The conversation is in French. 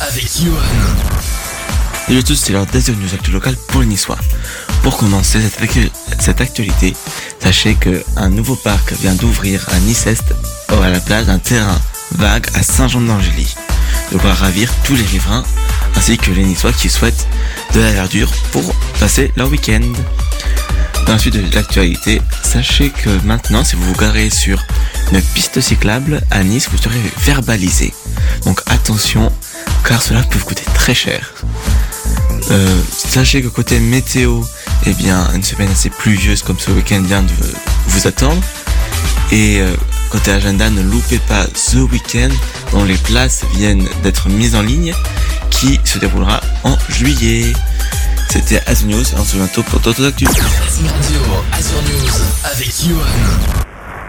Avec Yohan. Salut à tous, c'est l'heure d'Azure News Actu Local pour les Niçois. Pour commencer cette, actualité, sachez qu'un nouveau parc vient d'ouvrir à Nice-Est à la place d'un terrain vague à Saint-Jean-d'Angély. De quoi ravir tous les riverains ainsi que les Niçois qui souhaitent de la verdure pour passer leur week-end. Dans la suite de l'actualité, sachez que maintenant, si vous vous garez sur une piste cyclable à Nice, vous serez verbalisé. Donc attention, cela peut coûter très cher. Euh, sachez que côté météo, eh bien, une semaine assez pluvieuse comme ce week-end vient de vous attendre. Et euh, côté agenda, ne loupez pas ce week-end dont les places viennent d'être mises en ligne qui se déroulera en juillet. C'était Azure News, on se bientôt pour d'autres actus. Azure News avec.